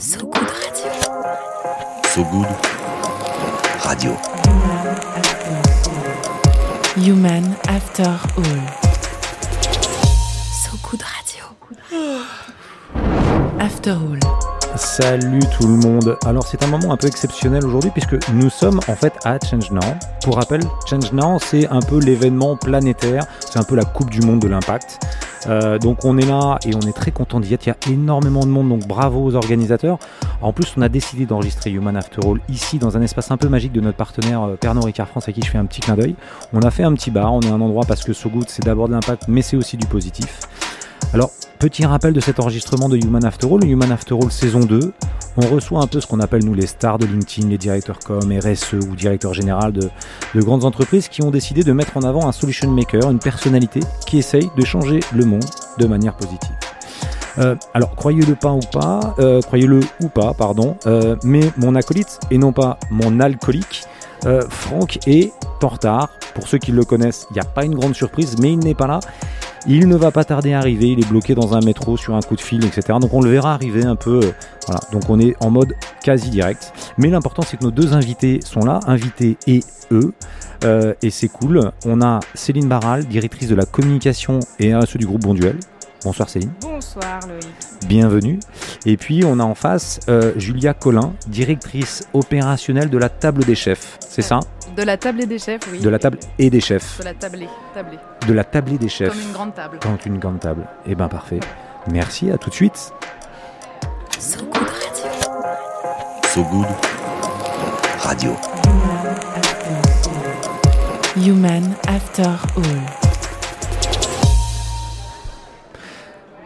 So Good Radio. So Good Radio. Human After All. So Good Radio. After All. Salut tout le monde. Alors c'est un moment un peu exceptionnel aujourd'hui puisque nous sommes en fait à Change Now. Pour rappel, Change Now c'est un peu l'événement planétaire, c'est un peu la coupe du monde de l'impact. Euh, donc on est là et on est très content d'y être. Il y a énormément de monde, donc bravo aux organisateurs. En plus, on a décidé d'enregistrer Human After All ici dans un espace un peu magique de notre partenaire euh, Pernod Ricard France à qui je fais un petit clin d'œil. On a fait un petit bar, on est un endroit parce que So Good c'est d'abord de l'impact mais c'est aussi du positif. Alors, petit rappel de cet enregistrement de Human After All, Human After All saison 2. On reçoit un peu ce qu'on appelle nous les stars de LinkedIn, les directeurs com, RSE ou directeurs généraux de, de grandes entreprises qui ont décidé de mettre en avant un solution maker, une personnalité qui essaye de changer le monde de manière positive. Euh, alors, croyez-le pas ou pas, euh, croyez-le ou pas, pardon, euh, mais mon acolyte, et non pas mon alcoolique, Franck est en retard. Pour ceux qui le connaissent, il n'y a pas une grande surprise, mais il n'est pas là. Il ne va pas tarder à arriver, il est bloqué dans un métro sur un coup de fil, etc. Donc on le verra arriver un peu. euh, voilà, donc on est en mode quasi direct. Mais l'important c'est que nos deux invités sont là, invités et eux. Euh, et c'est cool. On a Céline Barral, directrice de la communication et RSE du groupe Bonduel. Bonsoir Céline, Bonsoir Loïc. bienvenue. Et puis on a en face euh, Julia Collin, directrice opérationnelle de la table des chefs. C'est ça? De la tablée des chefs, oui. De la table et des chefs. De la tablée, tablée. De la tablée des chefs. Comme une grande table. Quand une grande table. Eh ben parfait. Merci, à tout de suite. So Good Radio. So Good Radio. Human After All.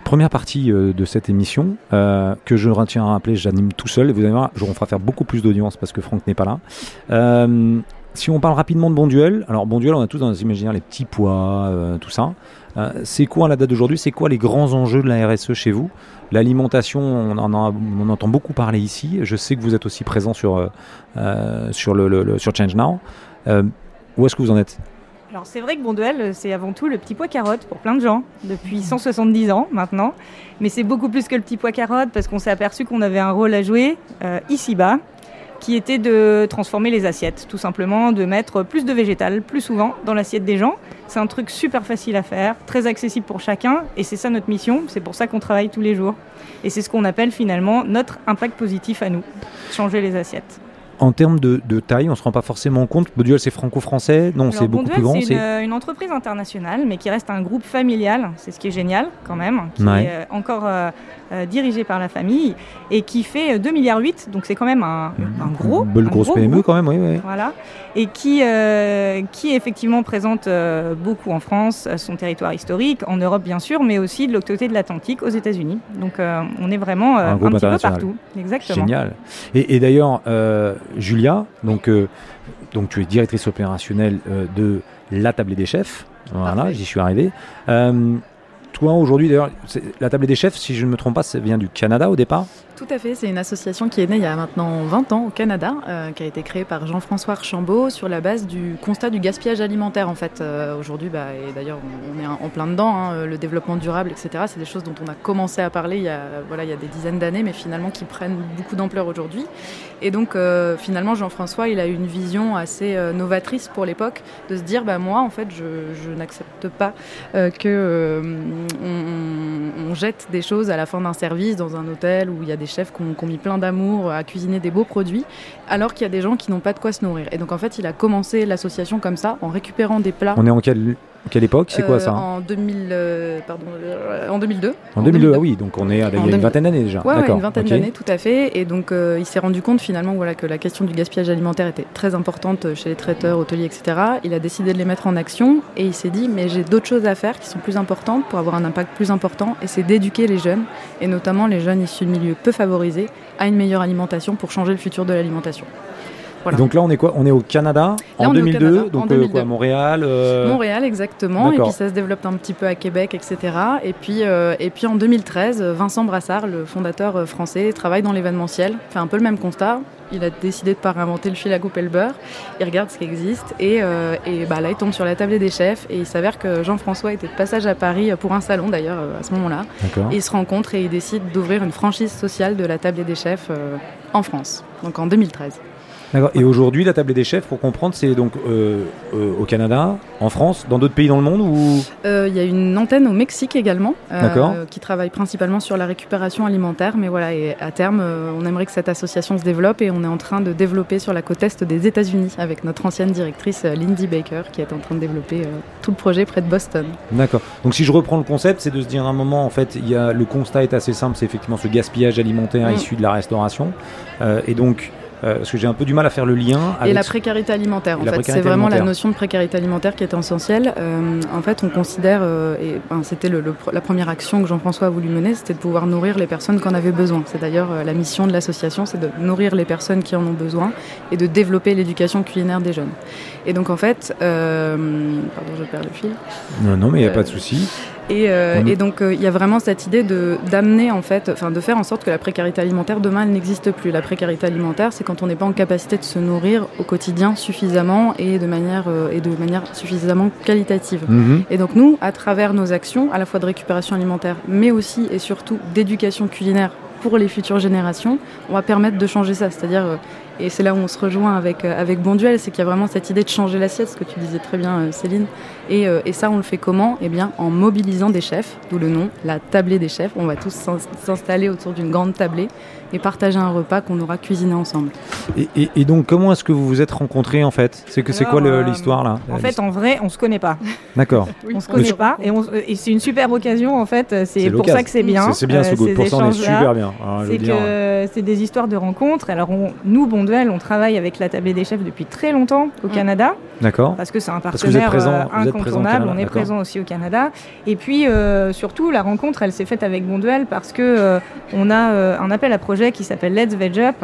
Première partie euh, de cette émission euh, que je retiens à rappeler, j'anime tout seul et vous allez voir, je- on fera faire beaucoup plus d'audience parce que Franck n'est pas là. Euh, si on parle rapidement de Bonduel, alors Bonduel, on a tous dans nos imaginaires les petits pois, euh, tout ça. Euh, c'est quoi à la date d'aujourd'hui C'est quoi les grands enjeux de la RSE chez vous? L'alimentation, on en, entend beaucoup parler ici. Je sais que vous êtes aussi présent sur, euh, sur, Change Now. Où est-ce que vous en êtes? Alors c'est vrai que Bonduel, c'est avant tout le petit pois carotte pour plein de gens, depuis 170 ans maintenant. Mais c'est beaucoup plus que le petit pois carotte parce qu'on s'est aperçu qu'on avait un rôle à jouer ici-bas, qui était de transformer les assiettes, tout simplement, de mettre plus de végétal, plus souvent, dans l'assiette des gens. C'est un truc super facile à faire, très accessible pour chacun, et c'est ça notre mission, c'est pour ça qu'on travaille tous les jours. Et c'est ce qu'on appelle finalement notre impact positif à nous, changer les assiettes. En termes de, de taille, on se rend pas forcément compte. Bonduel, c'est franco-français? Non, c'est beaucoup plus grand. C'est c'est- une, une entreprise internationale, mais qui reste un groupe familial. C'est ce qui est génial, quand même, qui Ouais. est euh, encore euh, euh, dirigé par la famille et qui fait euh, 2,8 milliards. Donc c'est quand même un, un gros. Une grosse gros PME groupe. quand même, oui. Voilà. Et qui, euh, qui effectivement présente beaucoup en France, son territoire historique, en Europe bien sûr, mais aussi de l'autre côté de l'Atlantique, aux États-Unis. Donc on est vraiment Un petit peu partout. Exactement. Génial. Et, et d'ailleurs, Julia, donc, euh, donc tu es directrice opérationnelle euh, de la tablée des chefs. Voilà, j'y suis arrivé. Euh, toi, aujourd'hui, d'ailleurs, la tablée des chefs, si je ne me trompe pas, ça vient du Canada au départ? Tout à fait, c'est une association qui est née il y a maintenant 20 ans au Canada, euh, qui a été créée par Jean-François Archambault sur la base du constat du gaspillage alimentaire en fait. Euh, Aujourd'hui, bah, et d'ailleurs on est en plein dedans, hein, euh, le développement durable, etc. C'est des choses dont on a commencé à parler il y a, des dizaines d'années, mais finalement qui prennent beaucoup d'ampleur aujourd'hui. Et donc finalement Jean-François, il a eu une vision assez novatrice pour l'époque de se dire, bah, moi en fait je, n'accepte pas que on, jette des choses à la fin d'un service dans un hôtel où il y a des chefs qui ont, qui ont mis plein d'amour à cuisiner des beaux produits, alors qu'il y a des gens qui n'ont pas de quoi se nourrir. Et donc en fait, il a commencé l'association comme ça, en récupérant des plats. On est en quelle, quelle époque C'est quoi euh, ça En 2000, euh, pardon, euh, en 2002. En 2002, ah oui, donc on est à- il y a En une 2000. vingtaine d'années déjà. Ouais, ouais, une vingtaine d'années, tout à fait. Et donc, euh, il s'est rendu compte finalement voilà, que la question du gaspillage alimentaire était très importante chez les traiteurs, hôteliers, etc. Il a décidé de les mettre en action et il s'est dit, mais j'ai d'autres choses à faire qui sont plus importantes pour avoir un impact plus important. Et c'est d'éduquer les jeunes, et notamment les jeunes issus de milieux peu favorisés, à une meilleure alimentation pour changer le futur de l'alimentation. Voilà. Donc là, on est quoi? On est au Canada Là, en on est au 2002, Canada, donc en euh, 2002. quoi, Montréal. euh, Montréal, exactement. Et puis ça se développe un petit peu à Québec, etc. Et puis, euh, et puis en 2013, Vincent Brassard, le fondateur euh, français, travaille dans l'événementiel, fait un peu le même constat. Il a décidé de pas réinventer le fil à couper le beurre. Il regarde ce qui existe et, euh, et bah, là, il tombe sur la table des chefs. Et il s'avère que Jean-François était de passage à Paris pour un salon d'ailleurs euh, à ce moment-là. Ils se rencontrent et ils décident d'ouvrir une franchise sociale de la table des chefs euh, en France, donc en 2013. D'accord. Et aujourd'hui, la table des chefs, pour comprendre, c'est donc euh, euh, au Canada, en France, dans d'autres pays dans le monde ou? Euh, Il y a une antenne au Mexique également, qui travaille principalement sur la récupération alimentaire. Mais voilà, et à terme, on aimerait que cette association se développe et on est en train de développer sur la côte est des États-Unis avec notre ancienne directrice Lindy Baker, qui est en train de développer tout le projet près de Boston. D'accord. Donc si je reprends le concept, c'est de se dire à un moment, en fait, il y a, le constat est assez simple, c'est effectivement ce gaspillage alimentaire Mm. issu de la restauration. Et donc, euh, parce que j'ai un peu du mal à faire le lien avec... Et la précarité alimentaire, en fait, c'est vraiment la notion de précarité alimentaire qui est essentielle. Euh, en fait, on considère, euh, et ben, c'était le- le- la première action que Jean-François a voulu mener, c'était de pouvoir nourrir les personnes qui en avaient besoin. C'est d'ailleurs la mission de l'association, c'est de nourrir les personnes qui en ont besoin et de développer l'éducation culinaire des jeunes. Et donc, en fait, pardon, je perds le fil. Non, non, mais il n'y a pas de souci. Et, euh, et donc euh, il y a vraiment cette idée de d'amener en fait, enfin de faire en sorte que la précarité alimentaire demain elle n'existe plus. La précarité alimentaire, c'est quand on n'est pas en capacité de se nourrir au quotidien suffisamment et de manière euh, et de manière suffisamment qualitative. Mhm. Et donc nous, à travers nos actions, à la fois de récupération alimentaire, mais aussi et surtout d'éducation culinaire pour les futures générations, on va permettre de changer ça. C'est-à-dire, euh, et c'est là où on se rejoint avec, euh, avec Bonduel, c'est qu'il y a vraiment cette idée de changer l'assiette, ce que tu disais très bien, euh, Céline. Et, euh, et ça, on le fait comment? Eh bien, en mobilisant des chefs, d'où le nom, la tablée des chefs. On va tous s'in- s'installer autour d'une grande tablée et partager un repas qu'on aura cuisiné ensemble. Et, et- et donc, comment est-ce que vous vous êtes rencontrés, en fait? C'est que c'est quoi euh, l'histoire, là En fait, en vrai, on se connaît pas. D'accord. on se connaît pas, et, c'est une super occasion en fait. C'est pour ça que c'est bien. C'est- bien, euh, ce goût. ces Pour ça, on est super bien. Je veux C'est dire, que c'est des histoires de rencontres. Alors on- nous, Bonduel, on travaille avec la tablée des chefs depuis très longtemps au. Canada D'accord. parce que c'est un partenaire présent- euh, incontournable. On est présent aussi au Canada. Et puis euh, surtout, la rencontre, elle s'est faite avec Bonduel parce que euh, on a euh, un appel à projet qui s'appelle Let's Veg Up,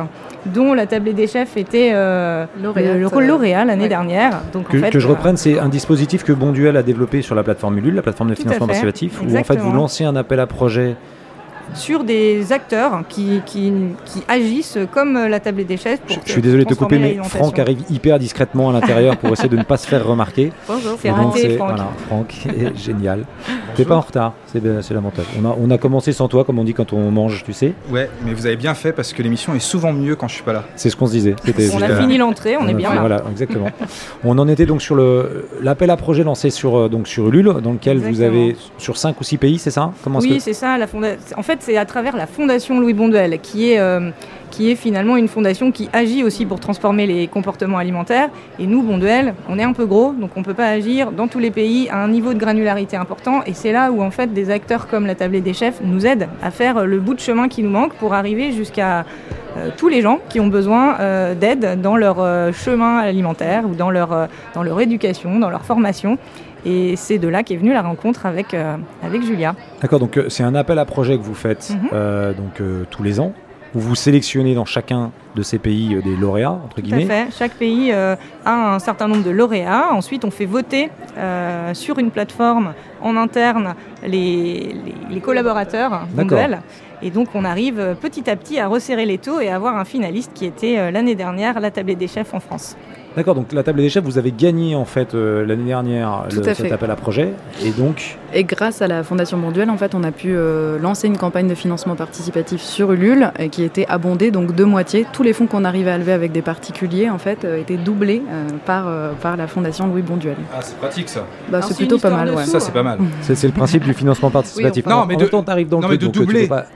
dont la tablée des chefs était euh, Lauréate, le, le rôle euh, lauréat l'année ouais. dernière. Donc Que, en fait, que je euh, reprenne, c'est un dispositif que Bonduel a développé sur la plateforme Ulule, la plateforme de financement participatif, où en fait vous lancez un appel à projet. Sur des acteurs qui, qui, qui agissent comme la tablée des chefs. Je, Pour je suis désolé de te couper, mais. Franck arrive hyper discrètement à l'intérieur pour essayer de ne pas se faire remarquer. Bonjour. C'est raté, Franck. Voilà, Franck est génial. T'es pas en retard, c'est c'est l'avantage. On a, on a commencé sans toi, comme on dit quand on mange, tu sais. Ouais, mais vous avez bien fait parce que l'émission est souvent mieux quand je suis pas là. C'est ce qu'on se disait. On a fini l'entrée, on On est bien là. Voilà, exactement. on en était donc sur le l'appel à projet lancé sur euh, donc sur Ulule, dans lequel vous avez sur 5 ou 6 pays, c'est ça? Comment Oui, que- c'est ça. La fonda... En fait, c'est à travers la Fondation Louis est, euh, qui est finalement une fondation qui agit aussi pour transformer les comportements alimentaires. Et nous, Bonduel, on est un peu gros, donc on ne peut pas agir dans tous les pays à un niveau de granularité important. Et c'est là où, en fait, des acteurs comme la tablée des chefs nous aident à faire le bout de chemin qui nous manque pour arriver jusqu'à euh, tous les gens qui ont besoin euh, d'aide dans leur euh, chemin alimentaire ou euh, dans leur éducation, dans leur formation. Et c'est de là qu'est venue la rencontre avec, euh, avec Julia. D'accord, donc euh, c'est un appel à projet que vous faites Mhm. euh, donc tous les ans. Où vous sélectionnez dans chacun de ces pays euh, des lauréats entre Tout à guillemets. fait. Chaque pays euh, a un certain nombre de lauréats. Ensuite, on fait voter euh, sur une plateforme en interne les, les- les collaborateurs. Et donc, on arrive petit à petit à resserrer les taux et à avoir un finaliste qui était l'année dernière la tablée des chefs en France. D'accord, donc la table des chefs, vous avez gagné en fait euh, l'année dernière Tout le- à cet fait. appel à projet. Et donc, Et grâce à la Fondation Bonduel, en fait, on a pu euh, lancer une campagne de financement participatif sur Ulule euh, qui était abondée donc de moitié. Tous les fonds qu'on arrivait à lever avec des particuliers, en fait, euh, étaient doublés euh, par, euh, par la Fondation Louis Bonduel. Ah, c'est pratique ça. Bah, c'est une plutôt pas mal, de ouais. Ça, c'est pas mal. c'est c'est le principe du financement participatif. Oui, enfin, non, mais en de- temps, t'arrives dans le non, mais de donc, euh, tu doubler. peux pas-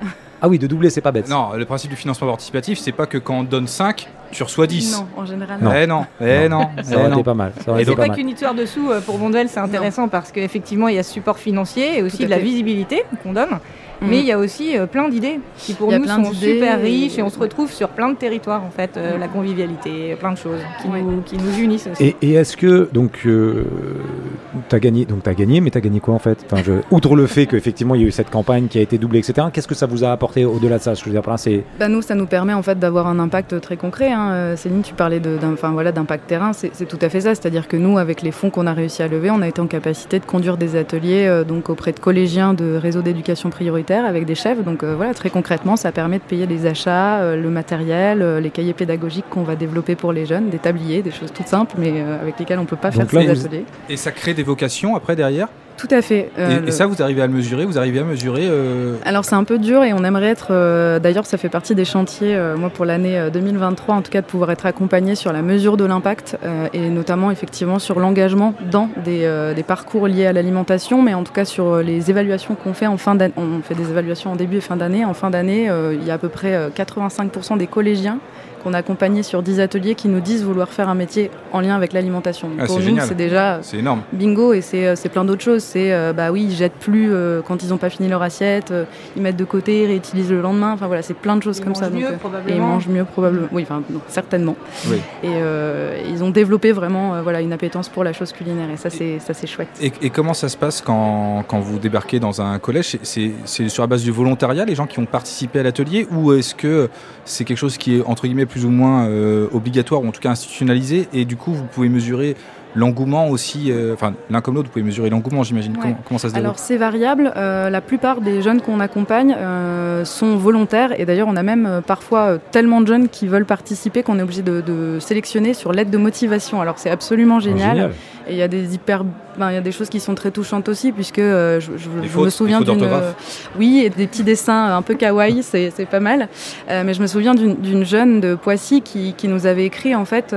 Ah oui, de doubler, c'est pas bête. Non, le principe du financement participatif, c'est pas que quand on donne 5, tu reçois 10. Non, en général, Non. Eh non, eh non, Ça eh aurait non. été pas mal. C'est pas pas qu'une histoire de sous euh, pour Bonduel, c'est intéressant parce qu'effectivement, il y a ce support financier et aussi de la fait. visibilité qu'on donne. Mhm. Mais il y a aussi euh, plein d'idées qui pour nous sont super riches et on se retrouve sur plein de territoires en fait, euh, Mhm. la convivialité, plein de choses qui, Ouais. nous, qui nous unissent aussi. Et, et est-ce que, donc, euh, t'as gagné, donc t'as gagné, mais t'as gagné quoi en fait? Enfin, je, Outre le fait qu'effectivement il y a eu cette campagne qui a été doublée, etc. Qu'est-ce que ça vous a apporté au-delà de ça? Ce que je veux dire c'est Bah, nous, ça nous permet en fait d'avoir un impact très concret. hein. Euh, Céline, tu parlais de- d'un- enfin, voilà, d'impact terrain, c'est c'est tout à fait ça. C'est-à-dire que nous, avec les fonds qu'on a réussi à lever, on a été en capacité de conduire des ateliers euh, donc auprès de collégiens de réseaux d'éducation prioritaire avec des chefs. Donc euh, voilà, très concrètement, ça permet de payer les achats, euh, le matériel, euh, les cahiers pédagogiques qu'on va développer pour les jeunes, des tabliers, des choses toutes simples, mais avec lesquelles on peut pas Donc faire ces ateliers. Et ça crée des vocations après derrière? Tout à fait. et, Euh, et le- ça, vous arrivez à le mesurer Vous arrivez à mesurer euh, Alors c'est un peu dur et on aimerait être, euh, d'ailleurs ça fait partie des chantiers, moi pour l'année euh, 2023 en tout cas, de pouvoir être accompagné sur la mesure de l'impact et notamment effectivement sur l'engagement dans des, des parcours liés à l'alimentation, mais en tout cas sur les évaluations qu'on fait en fin d'année. On fait des évaluations en début et fin d'année. En fin d'année, il y a à peu près euh, 85% des collégiens qu'on a accompagnés sur 10 ateliers qui nous disent vouloir faire un métier en lien avec l'alimentation. Ah, pour c'est nous, c'est déjà énorme. bingo et c'est euh, c'est plein d'autres choses. C'est euh, bah oui, ils jettent plus euh, quand ils n'ont pas fini leur assiette, euh, ils mettent de côté, réutilisent le lendemain. Enfin voilà, c'est plein de choses Ils comme ça. mieux, et ils probablement. mangent mieux probablement. Oui, enfin non, certainement. Oui. Et euh, ils ont développé vraiment euh, voilà une appétence pour la chose culinaire et ça c'est ça c'est chouette. Et, et comment ça se passe quand, quand vous débarquez dans un collège? C'est sur la base du volontariat, les gens qui ont participé à l'atelier, ou est-ce que c'est quelque chose qui est entre guillemets plus ou moins euh, obligatoire, ou en tout cas institutionnalisé, et du coup vous pouvez mesurer l'engouement aussi, euh, enfin l'un comme l'autre, vous pouvez mesurer l'engouement j'imagine. Ouais. Comment, comment ça se déroule Alors c'est variable. Euh, la plupart des jeunes qu'on accompagne euh, sont volontaires et d'ailleurs on a même euh, parfois euh, tellement de jeunes qui veulent participer qu'on est obligé de, de sélectionner sur l'aide de motivation. Alors c'est absolument génial. Et il y a des hyper, ben, il y a des choses qui sont très touchantes aussi, puisque euh, je, je- Des je fautes, me souviens d'une, euh, oui, et des petits dessins un peu kawaii, c'est pas mal. Euh, mais je me souviens d'une jeune de Poissy qui, qui nous avait écrit en fait,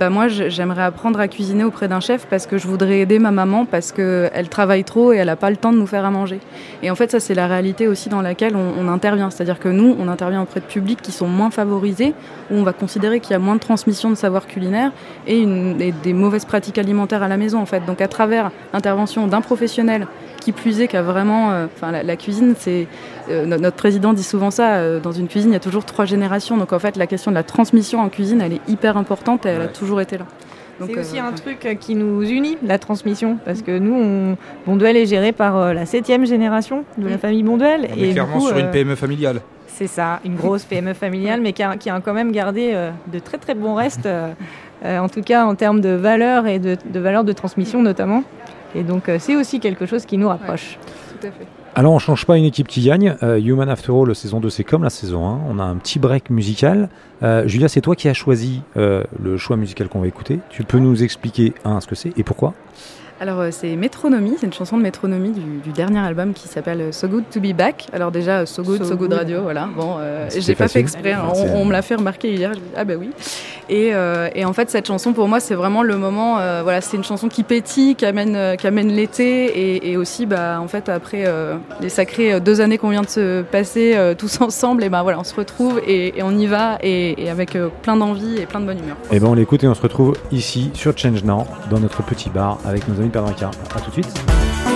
bah moi j'aimerais apprendre à cuisiner auprès d'un chef parce que je voudrais aider ma maman parce que elle travaille trop et elle a pas le temps de nous faire à manger. Et en fait ça c'est la réalité aussi dans laquelle on, on intervient, c'est-à-dire que nous on intervient auprès de publics qui sont moins favorisés, où on va considérer qu'il y a moins de transmission de savoir culinaire et, une- et des mauvaises pratiques alimentaires à la maison en fait. Donc à travers l'intervention d'un professionnel qui plus est, qui a vraiment, euh, enfin la, la cuisine, c'est euh, no- notre président dit souvent ça. euh, dans une cuisine, il y a toujours trois générations. Donc en fait, la question de la transmission en cuisine, elle est hyper importante et elle a toujours été là. C'est aussi un truc qui nous unit, la transmission, parce que nous, on, Bonduel est géré par euh, la septième génération de la famille Bonduel. On est clairement coup, sur une PME familiale. C'est ça, une grosse PME familiale, mais qui a, qui a quand même gardé euh, de très très bons restes, en tout cas en termes de valeur et de, de valeur de transmission notamment. Et donc euh, c'est aussi quelque chose qui nous rapproche. tout à fait. Alors on change pas une équipe qui gagne. Euh, Human After All, saison 2, c'est comme la saison 1. On a un petit break musical. Euh, Julia, c'est toi qui as choisi euh, le choix musical qu'on va écouter. Tu peux nous expliquer, un, ce que c'est et pourquoi? Alors euh, c'est Métronomie, c'est une chanson de Métronomie du, du dernier album qui s'appelle euh, So Good to Be Back. Alors déjà euh, So Good, So, So Good Good. Radio, voilà. Bon, euh, j'ai pas fait exprès, hein. On, on me l'a fait remarquer hier. Je me dis, ah bah oui. Et, euh, et en fait cette chanson pour moi c'est vraiment le moment. euh, voilà, c'est une chanson qui pétille, qui amène, qui amène l'été et, et aussi bah en fait après euh, les sacrées deux années qu'on vient de se passer euh, tous ensemble, et ben voilà on se retrouve et, et on y va et, et avec euh, plein d'envie et plein de bonne humeur. Eh ben on l'écoute et on se retrouve ici sur Change Now, dans notre petit bar avec nos amis un quart. À tout de suite.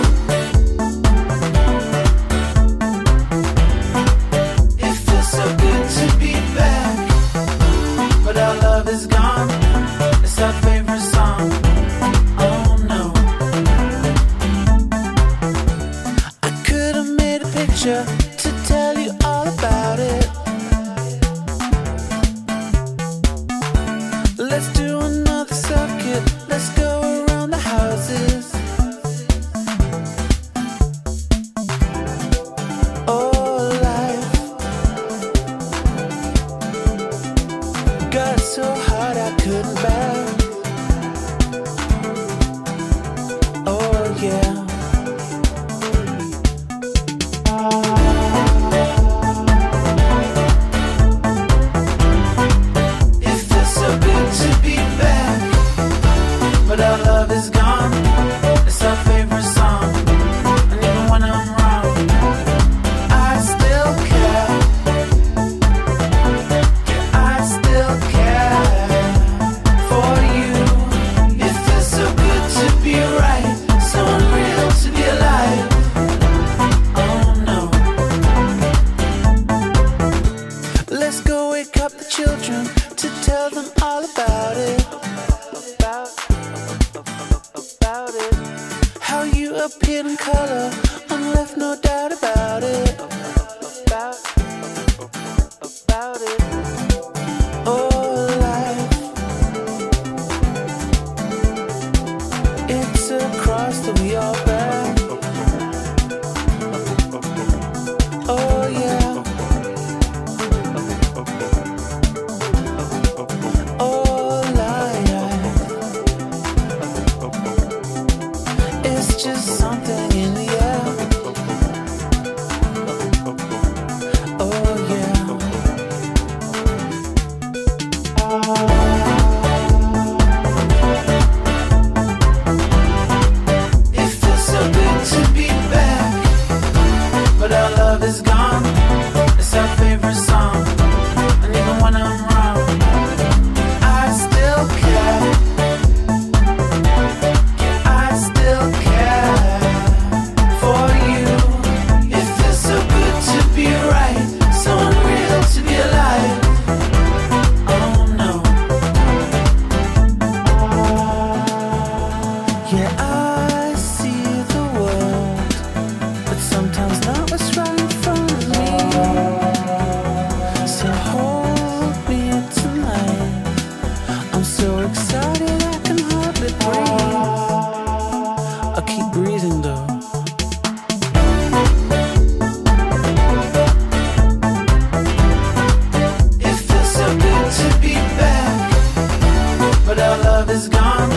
But our love is gone.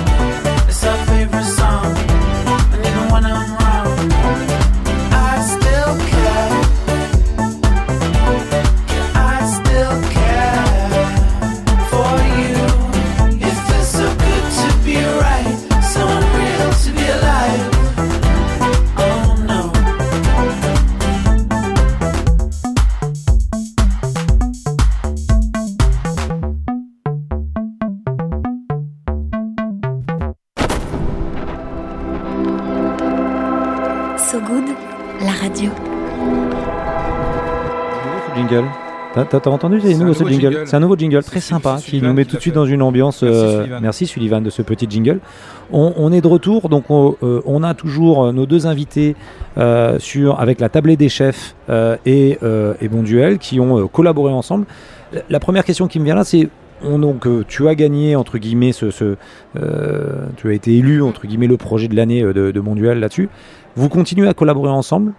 It's our T'as- entendu C'est un nouveau jingle. jingle. C'est un nouveau jingle très sympa Sullivan, qui nous met tout de suite dans une ambiance. Merci, euh, Sullivan. merci Sullivan de ce petit jingle. On, on est de retour, donc on, euh, on a toujours euh, nos deux invités euh, sur avec la tablée des chefs et, et Bon Duel qui ont collaboré ensemble. La, la première question qui me vient là, c'est on, donc euh, tu as gagné entre guillemets ce, ce, euh, tu as été élu entre guillemets le projet de l'année euh, de, de Bon Duel là-dessus. Vous continuez à collaborer ensemble?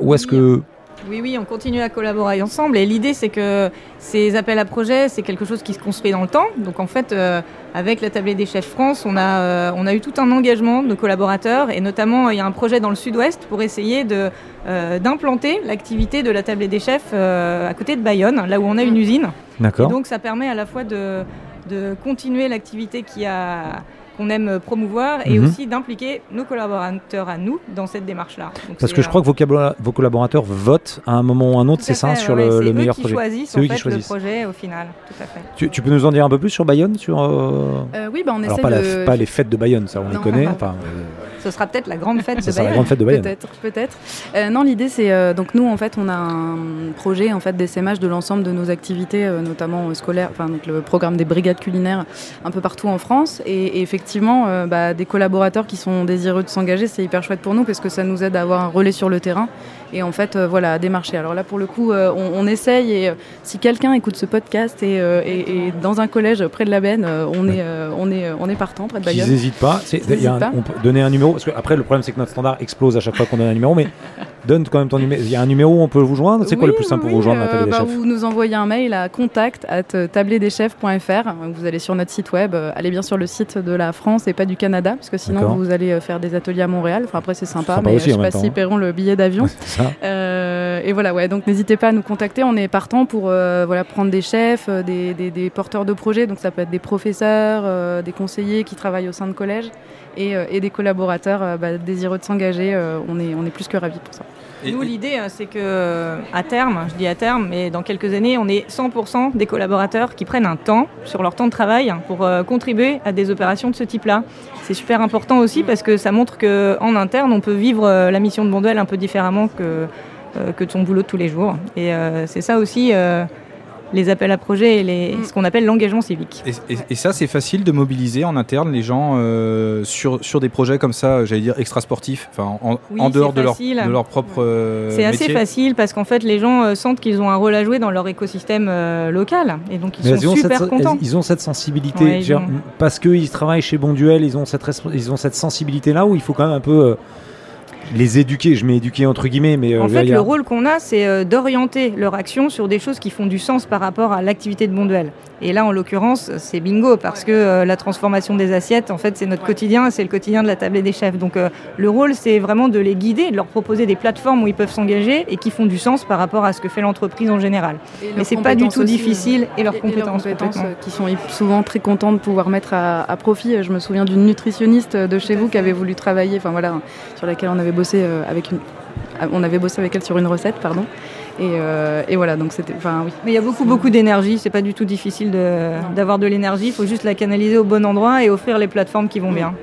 Ou est-ce que Oui, oui, on continue à collaborer ensemble. Et l'idée, c'est que ces appels à projets, c'est quelque chose qui se construit dans le temps. Donc, en fait, euh, avec la tablée des chefs France, on a, euh, on a eu tout un engagement de nos collaborateurs. Et notamment, il y a un projet dans le sud-ouest pour essayer de, euh, d'implanter l'activité de la tablée des chefs à côté de Bayonne, là où on a une usine. Et d'accord donc, ça permet à la fois de, de continuer l'activité qui a qu'on aime promouvoir et Mhm. aussi d'impliquer nos collaborateurs à nous dans cette démarche-là. Parce que je euh, crois que vos, collabora- vos collaborateurs votent à un moment ou un autre, c'est ça, sur ouais, le, c'est le eux meilleur qui projet. choisissent C'est en eux qui fait, choisissent. le projet au final, tout à fait. Tu, tu peux nous en dire un peu plus sur Bayonne sur, euh, Euh, oui, bah on Alors essaie pas, la- de... pas les fêtes de Bayonne, ça on les Non. connaît. Enfin, Ce sera peut-être la grande fête de sera la Bayonne. grande fête de Bayonne. Peut-être, peut-être. Euh, non, l'idée c'est euh, donc nous en fait on a un projet en fait d'essaimage de l'ensemble de nos activités, euh, notamment scolaires, enfin donc le programme des brigades culinaires un peu partout en France. Et, et effectivement, bah, des collaborateurs qui sont désireux de s'engager, c'est hyper chouette pour nous parce que ça nous aide à avoir un relais sur le terrain et en fait euh, voilà à démarcher. Alors là pour le coup, euh, on, on essaye et euh, si quelqu'un écoute ce podcast et, et- et dans un collège près de la Benne, on est on est on est partant près de Bayonne. n'hésitent pas. Y a un- pas. on peut donner un numéro. Parce que après, le problème, c'est que notre standard explose à chaque fois qu'on donne un numéro. Mais donne quand même ton numéro. Il y a un numéro où on peut vous joindre. C'est quoi le plus simple oui, pour vous joindre, euh, Nathalie bah, Deschefs Vous nous envoyez un mail à contact at. Vous allez sur notre site web. Allez bien sur le site de la France et pas du Canada, parce que sinon vous allez faire des ateliers à Montréal. Enfin après c'est sympa, Sympa mais aussi, je sais pas s'ils hein. paieront le billet d'avion. Ça. Euh, et voilà, ouais, donc n'hésitez pas à nous contacter. On est partant pour euh, voilà, prendre des chefs, euh, des, des- des porteurs de projets. Donc ça peut être des professeurs, des conseillers qui travaillent au sein de collèges et, euh, et des collaborateurs euh, bah, désireux de s'engager. Euh, on, est, on est plus que ravis pour ça. Et- Nous, l'idée, euh, c'est que à terme, je dis à terme, mais dans quelques années, on est 100% des collaborateurs qui prennent un temps sur leur temps de travail pour euh, contribuer à des opérations de ce type-là. C'est super important aussi parce que ça montre qu'en interne, on peut vivre euh, la mission de Bonduel un peu différemment que, euh, que de son boulot de tous les jours. Et euh, c'est ça aussi. Les appels à projets et les, Mm. ce qu'on appelle l'engagement civique. Et, et- et ça, c'est facile de mobiliser en interne les gens euh, sur, sur des projets comme ça, j'allais dire extra-sportifs, enfin, en, Oui, en dehors de leur, de leur propre euh, C'est assez facile parce qu'en fait, les gens euh, sentent qu'ils ont un rôle à jouer dans leur écosystème euh, local et donc ils Mais sont ont super cette, contents. ils ont cette sensibilité. Ouais, ils ont. Parce qu'ils travaillent chez Bonduel, ils ont cette, ils ont cette sensibilité-là où il faut quand même un peu euh, les éduquer. Je mets éduquer entre guillemets, mais euh, En fait, le rôle qu'on a, c'est euh, d'orienter leur action sur des choses qui font du sens par rapport à l'activité de Bonduel. Et là, en l'occurrence, c'est bingo, parce que euh, la transformation des assiettes, en fait, c'est notre quotidien, c'est le quotidien de la table et des chefs. Donc, euh, le rôle, c'est vraiment de les guider, de leur proposer des plateformes où ils peuvent s'engager et qui font du sens par rapport à ce que fait l'entreprise en général. Et Mais leurs c'est pas du compétences tout aussi, difficile et leurs et- et compétences. complètement. euh, qui sont souvent très contents de pouvoir mettre à, à profit. Je me souviens d'une nutritionniste de chez vous qui avait voulu travailler, enfin voilà, sur laquelle on avait bossé euh, avec une, on avait bossé avec elle sur une recette, pardon. Et, euh, et voilà, donc c'était, enfin oui. Mais il y a beaucoup, beaucoup d'énergie. C'est pas du tout difficile de- d'avoir de, l'énergie. Il faut juste la canaliser au bon endroit et offrir les plateformes qui vont Mm. bien.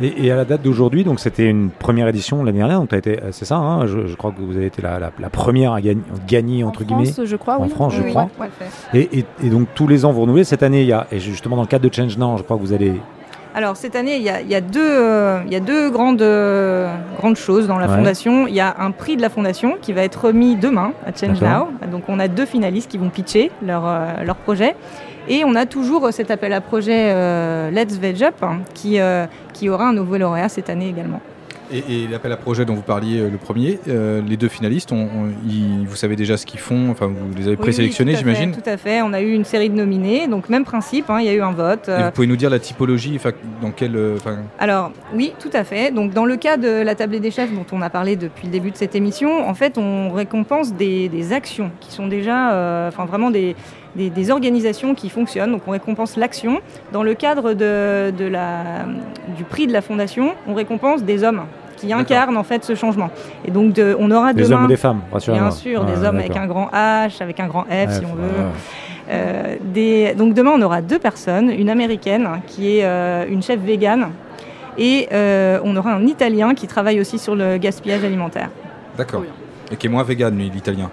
Et, et à la date d'aujourd'hui, donc c'était une première édition l'année dernière, donc été, euh, c'est ça, hein, je, je crois que vous avez été la, la- la première à gagner, gagner, entre en guillemets. France, je crois, En oui. France, je Oui, crois. ouais. Et, et- et donc tous les ans vous renouvelez. Cette année, il y a, et justement dans le cadre de Change Now, je crois que vous allez. Alors cette année, il y a, il y a deux, euh, il y a deux grandes, euh, grandes choses dans la Ouais. fondation. Il y a un prix de la fondation qui va être remis demain à Change. Now. Donc on a deux finalistes qui vont pitcher leur, euh, leur projet. Et on a toujours cet appel à projet euh, Let's Veg Up hein, qui, euh, qui aura un nouveau lauréat cette année également. Et, et l'appel à projet dont vous parliez, euh, le premier, euh, les deux finalistes, on- on- ils- vous savez déjà ce qu'ils font, enfin vous les avez présélectionnés, oui, j'imagine. Tout à fait. On a eu une série de nominés. Donc même principe, hein, il y a eu un vote. Et euh, vous pouvez nous dire la typologie, dans quelle, enfin, Alors oui, tout à fait. Donc dans le cas de la table des chefs dont on a parlé depuis le début de cette émission, en fait on récompense des, des actions qui sont déjà, euh, enfin vraiment des, des, des organisations qui fonctionnent. Donc on récompense l'action. Dans le cadre de, de la, du prix de la fondation, on récompense des hommes qui incarnent en fait ce changement. Et donc de- on aura Des demain, hommes ou des femmes, rassurez-moi. bien sûr, des hommes avec un grand H, avec un grand F si on veut. Euh, des... Donc demain, on aura deux personnes, une américaine qui est euh, une chef végane et euh, on aura un italien qui travaille aussi sur le gaspillage alimentaire. d'accord. Et qui est moins vegan, lui, l'italien.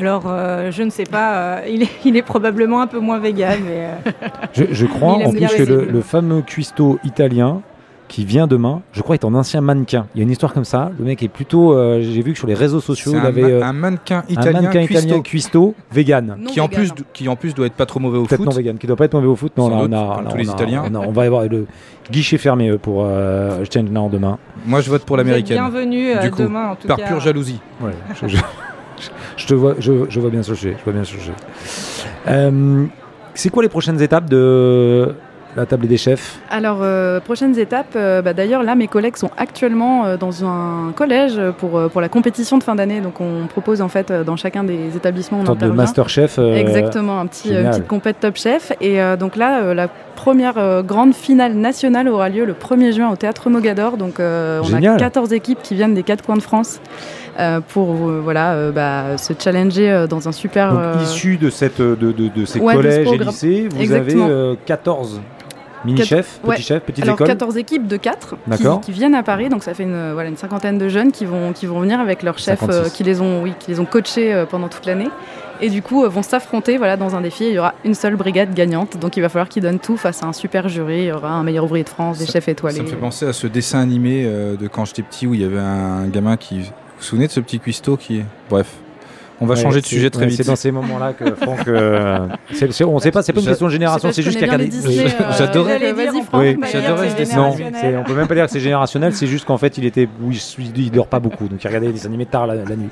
Alors, euh, je ne sais pas, euh, il, est, il est probablement un peu moins vegan, mais euh, Je, je crois en plus que le, fameux cuistot italien qui vient demain, je crois, est un ancien mannequin. Il y a une histoire comme ça. Le mec est plutôt, euh, j'ai vu que sur les réseaux sociaux, il un, avait ma- euh, un mannequin un italien, mannequin cuistot, italien cuistot vegan. Non qui en, plus, qui en plus doit être pas trop mauvais au Peut-être foot. non vegan, qui doit pas être mauvais au foot. Non, là, doute, on a, comme là, tous on les a- Italiens. on a- on va avoir le guichet fermé pour euh, Change Now demain. Moi, je vote pour l'américaine. bienvenue Du coup, demain en tout Par cas. pure jalousie. Ouais, je, je- je te vois, je, vois bien ce sujet. Je vois bien. Euh, c'est quoi les prochaines étapes de la table des chefs Alors, euh, prochaines étapes, euh, bah, d'ailleurs, là, mes collègues sont actuellement euh, dans un collège pour, euh, pour la compétition de fin d'année. Donc, on propose en fait euh, dans chacun des établissements, on Une de master chef euh, Exactement, un petit, euh, génial. petite compète Top Chef. Et euh, donc là, euh, la première euh, grande finale nationale aura lieu le 1er juin au Théâtre Mogador. Donc euh, on a 14 équipes qui viennent des quatre coins de France euh, pour euh, voilà, euh, bah, se challenger euh, dans un super... Donc, euh, issus de, cette, de, de, de ces ouais, collèges et lycées, vous Exactement. avez euh, 14 mini-chefs, ouais. petits chefs, petites Alors écoles 14 équipes de 4 qui, viennent à Paris, donc ça fait une, voilà, une cinquantaine de jeunes qui vont, qui vont venir avec leurs chefs 56. euh, qui, les ont, oui, qui les ont coachés euh, pendant toute l'année. Et du coup, euh, vont s'affronter voilà, dans un défi. Il y aura une seule brigade gagnante, donc il va falloir qu'ils donnent tout face à un super jury. Il y aura un meilleur ouvrier de France, des Ça- chefs étoilés. Ça me fait penser à ce dessin animé euh, de quand j'étais petit où il y avait un gamin qui. Vous vous souvenez de ce petit cuistot qui. Bref. On va Ouais, changer de sujet très ouais, vite. C'est dans ces moments-là que Franck. euh, on sait pas, c'est pas une question de génération, c'est juste qu'il y a les euh, J'adorais- Oui, Franck, oui, d'ailleurs, j'adorais ce dessin. On peut même pas dire que c'est générationnel, c'est juste qu'en fait il était, il, dort pas beaucoup, donc il regardait des animés tard la, la nuit.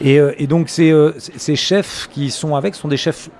Et, euh, et donc euh, ces chefs qui sont avec sont des chefs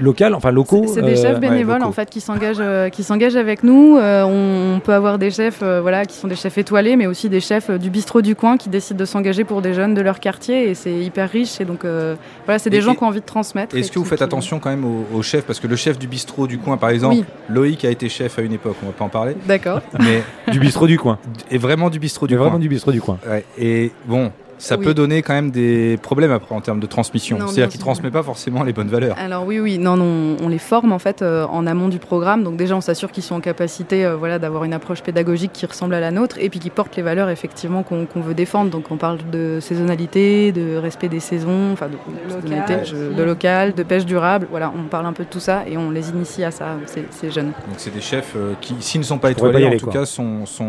locaux, enfin locaux. C'est des euh, chefs bénévoles en fait qui s'engagent, euh, qui s'engagent avec nous. Euh, on, on peut avoir des chefs, euh, voilà, qui sont des chefs étoilés, mais aussi des chefs euh, du bistrot du coin qui décident de s'engager pour des jeunes de leur quartier et c'est hyper riche. Et donc euh, voilà, c'est des Et- gens et- qui ont envie de transmettre. Est-ce et que vous faites qui- attention quand même au, au chef Parce que le chef du bistrot du coin, par exemple, Oui. Loïc a été chef à une époque, on va pas en parler, D'accord. mais du bistrot du coin. est vraiment du bistrot du Du coin. vraiment du bistrot du coin. Ouais, et bon, ça Oui. peut donner quand même des problèmes après en termes de transmission. C'est-à-dire qu'il sûr. transmet pas forcément les bonnes valeurs. Alors oui, oui, non, non, on les forme en fait euh, en amont du programme. Donc déjà, on s'assure qu'ils sont en capacité, euh, voilà, d'avoir une approche pédagogique qui ressemble à la nôtre et puis qui porte les valeurs effectivement qu'on veut défendre. Donc on parle de saisonnalité, de respect des saisons, enfin de, saisonnalité, local je- de local, de pêche durable. Voilà, on parle un peu de tout ça et on les initie à ça, ces, ces jeunes. Donc c'est des chefs euh, qui, s'ils ne sont pas étoilés, pas en tout quoi. cas, sont, sont,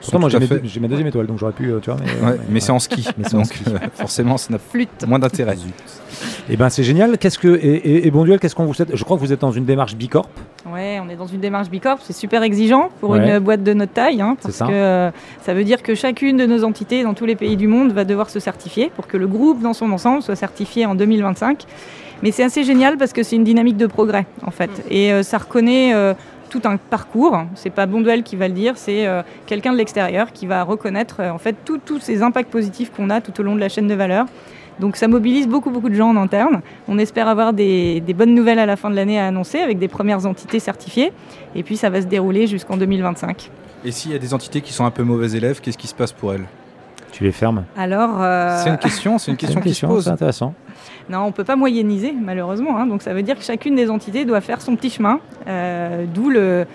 sont Pourtant, moi, j'ai mes, ma deuxième étoile, donc j'aurais pu, euh, tu vois. Mais, Ouais, ouais, mais c'est en ski, Mais donc euh, forcément, ça n'a Flûte. moins d'intérêt. Eh ben, c'est génial. Qu'est-ce que et, et, et bon duel, qu'est-ce qu'on vous souhaite? Je crois que vous êtes dans une démarche bicorp. Ouais, on est dans une démarche Bicorp, c'est super exigeant pour Ouais. une boîte de notre taille, hein, parce C'est ça. que euh, ça veut dire que chacune de nos entités dans tous les pays du monde va devoir se certifier pour que le groupe dans son ensemble soit certifié en 2025. Mais c'est assez génial parce que c'est une dynamique de progrès en fait, et euh, ça reconnaît euh, tout un parcours. C'est pas Bonduel qui va le dire, c'est euh, quelqu'un de l'extérieur qui va reconnaître euh, en fait tous tous ces impacts positifs qu'on a tout au long de la chaîne de valeur. Donc ça mobilise beaucoup beaucoup de gens en interne. On espère avoir des, des bonnes nouvelles à la fin de l'année à annoncer avec des premières entités certifiées. Et puis ça va se dérouler jusqu'en 2025. Et s'il y a des entités qui sont un peu mauvais élèves, qu'est-ce qui se passe pour elles? Tu les fermes? Alors, euh, C'est une question, c'est une question une qui se pose. c'est intéressant. Non, on peut pas moyenniser malheureusement. hein. Donc ça veut dire que chacune des entités doit faire son petit chemin. euh, D'où le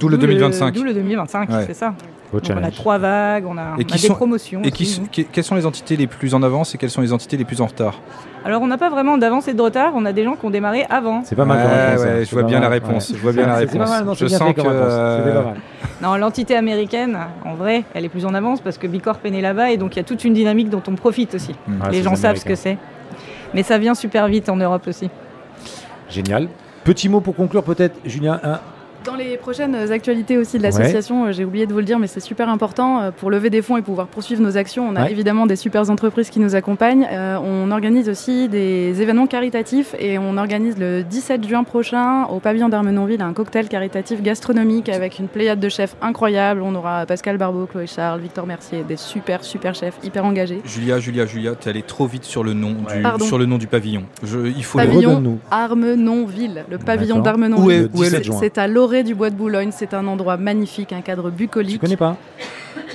D'où le 2025. D'où le 2025, Ouais. c'est ça. Donc, on a trois vagues, on a, Et on a des sont- promotions. Et qui, aussi, sont- nous. qui- quelles sont les entités les plus en avance et quelles sont les entités les plus en retard? Alors on n'a pas vraiment d'avance et de retard. On a des gens qui ont démarré avant. C'est pas mal. Ouais, comme réponse, ouais, je vois pas bien mal, la réponse, ouais. je vois bien la C'est- c'est pas réponse. mal, non, Je bien sens que, euh. Non, l'entité américaine, en vrai, elle est plus en avance parce que Bicorp est né là-bas et donc il y a toute une dynamique dont on profite aussi. Ah, les gens savent ce que c'est. Mais ça vient super vite en Europe aussi. Génial. Petit mot pour conclure, peut-être, Julien. Dans les prochaines actualités aussi de l'association, euh, j'ai oublié de vous le dire, mais c'est super important euh, pour lever des fonds et pouvoir poursuivre nos actions. On a Ouais. évidemment des super entreprises qui nous accompagnent. Euh, on organise aussi des événements caritatifs et on organise le 17 juin prochain au pavillon d'Armenonville un cocktail caritatif gastronomique avec une pléiade de chefs incroyables. On aura Pascal Barbeau, Chloé Charles, Victor Mercier, des super super chefs hyper engagés. Julia, Julia, Julia, t'es allé trop vite sur le nom du, Pardon. sur le nom du pavillon. Je, il faut le Pavillon redonne-nous. Armenonville, le pavillon d'Armenonville. Où est- Le où est 17 le- juin. C'est à l'orée du bois de Boulogne, c'est un endroit magnifique, un cadre bucolique. connais pas?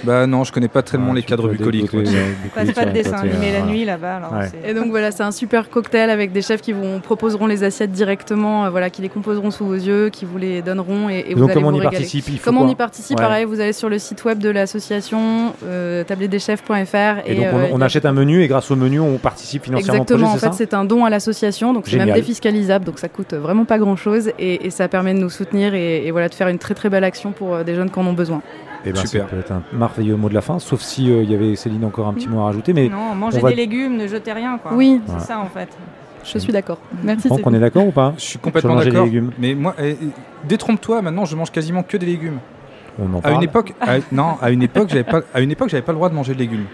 Bah non, je connais pas tellement Ah, les cadres bucoliques. dégoûter, ouais. Passe bucolique pas de dessin animé la nuit là-bas. Ouais. Et donc voilà, c'est un super cocktail avec des chefs qui vous proposeront les assiettes directement, euh, voilà, qui les composeront sous vos yeux, qui vous les donneront et, et Et vous donc, allez comment on y régaler. participe il faut Comment on y participe Ouais. Pareil, vous allez sur le site web de l'association, euh, tabletdeschefs.fr. Et, donc, on, euh, on achète un menu et grâce au menu, on participe financièrement Exactement, au en projet, fait, c'est un don à l'association, donc c'est même défiscalisable, donc ça coûte vraiment pas grand chose et, et ça permet de nous soutenir et, et voilà, de faire une très très belle action pour euh, des jeunes qui en ont besoin. Eh ben, Super. Ça peut être un merveilleux mot de la fin, sauf si euh, il y avait Céline encore un petit mot à rajouter. Mais Non, mangez va- des légumes, ne jetez rien. Quoi. Oui, C'est Voilà. ça en fait. je suis d'accord. Merci. Franck, on est d'accord ou pas? Je suis complètement d'accord. légumes. Mais moi, eh, eh, détrompe-toi, maintenant je mange quasiment que des légumes. On en À parle. une époque, à- non, à une époque, j'avais pas, à une époque, j'avais pas le droit de manger de légumes.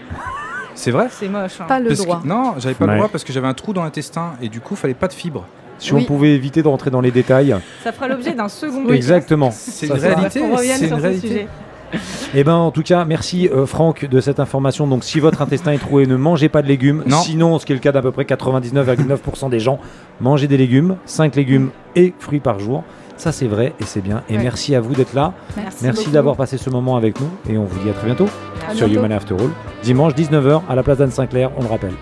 C'est vrai? C'est moche. hein. Pas le Parce que- droit. Non, j'avais pas Ouais. le droit parce que j'avais un trou dans l'intestin et du coup, fallait pas de fibres. Si Oui. on pouvait éviter de rentrer dans les détails. Ça fera l'objet d'un second. Exactement. C'est Ça, une réalité. On revienne C'est sur une ce réalité. sujet. Eh ben, en tout cas, merci euh, Franck de cette information. Donc, si votre intestin est troué, ne mangez pas de légumes. Non. Sinon, ce qui est le cas d'à peu près 99,9% des gens, mangez des légumes, 5 légumes et fruits par jour. Ça, c'est vrai et c'est bien. Et Ouais. merci à vous d'être là. Merci, d'avoir passé ce moment avec nous. Et on vous dit à très bientôt À sur bientôt. Human After All. Dimanche 19h à la place d'Anne Sinclair, on le rappelle.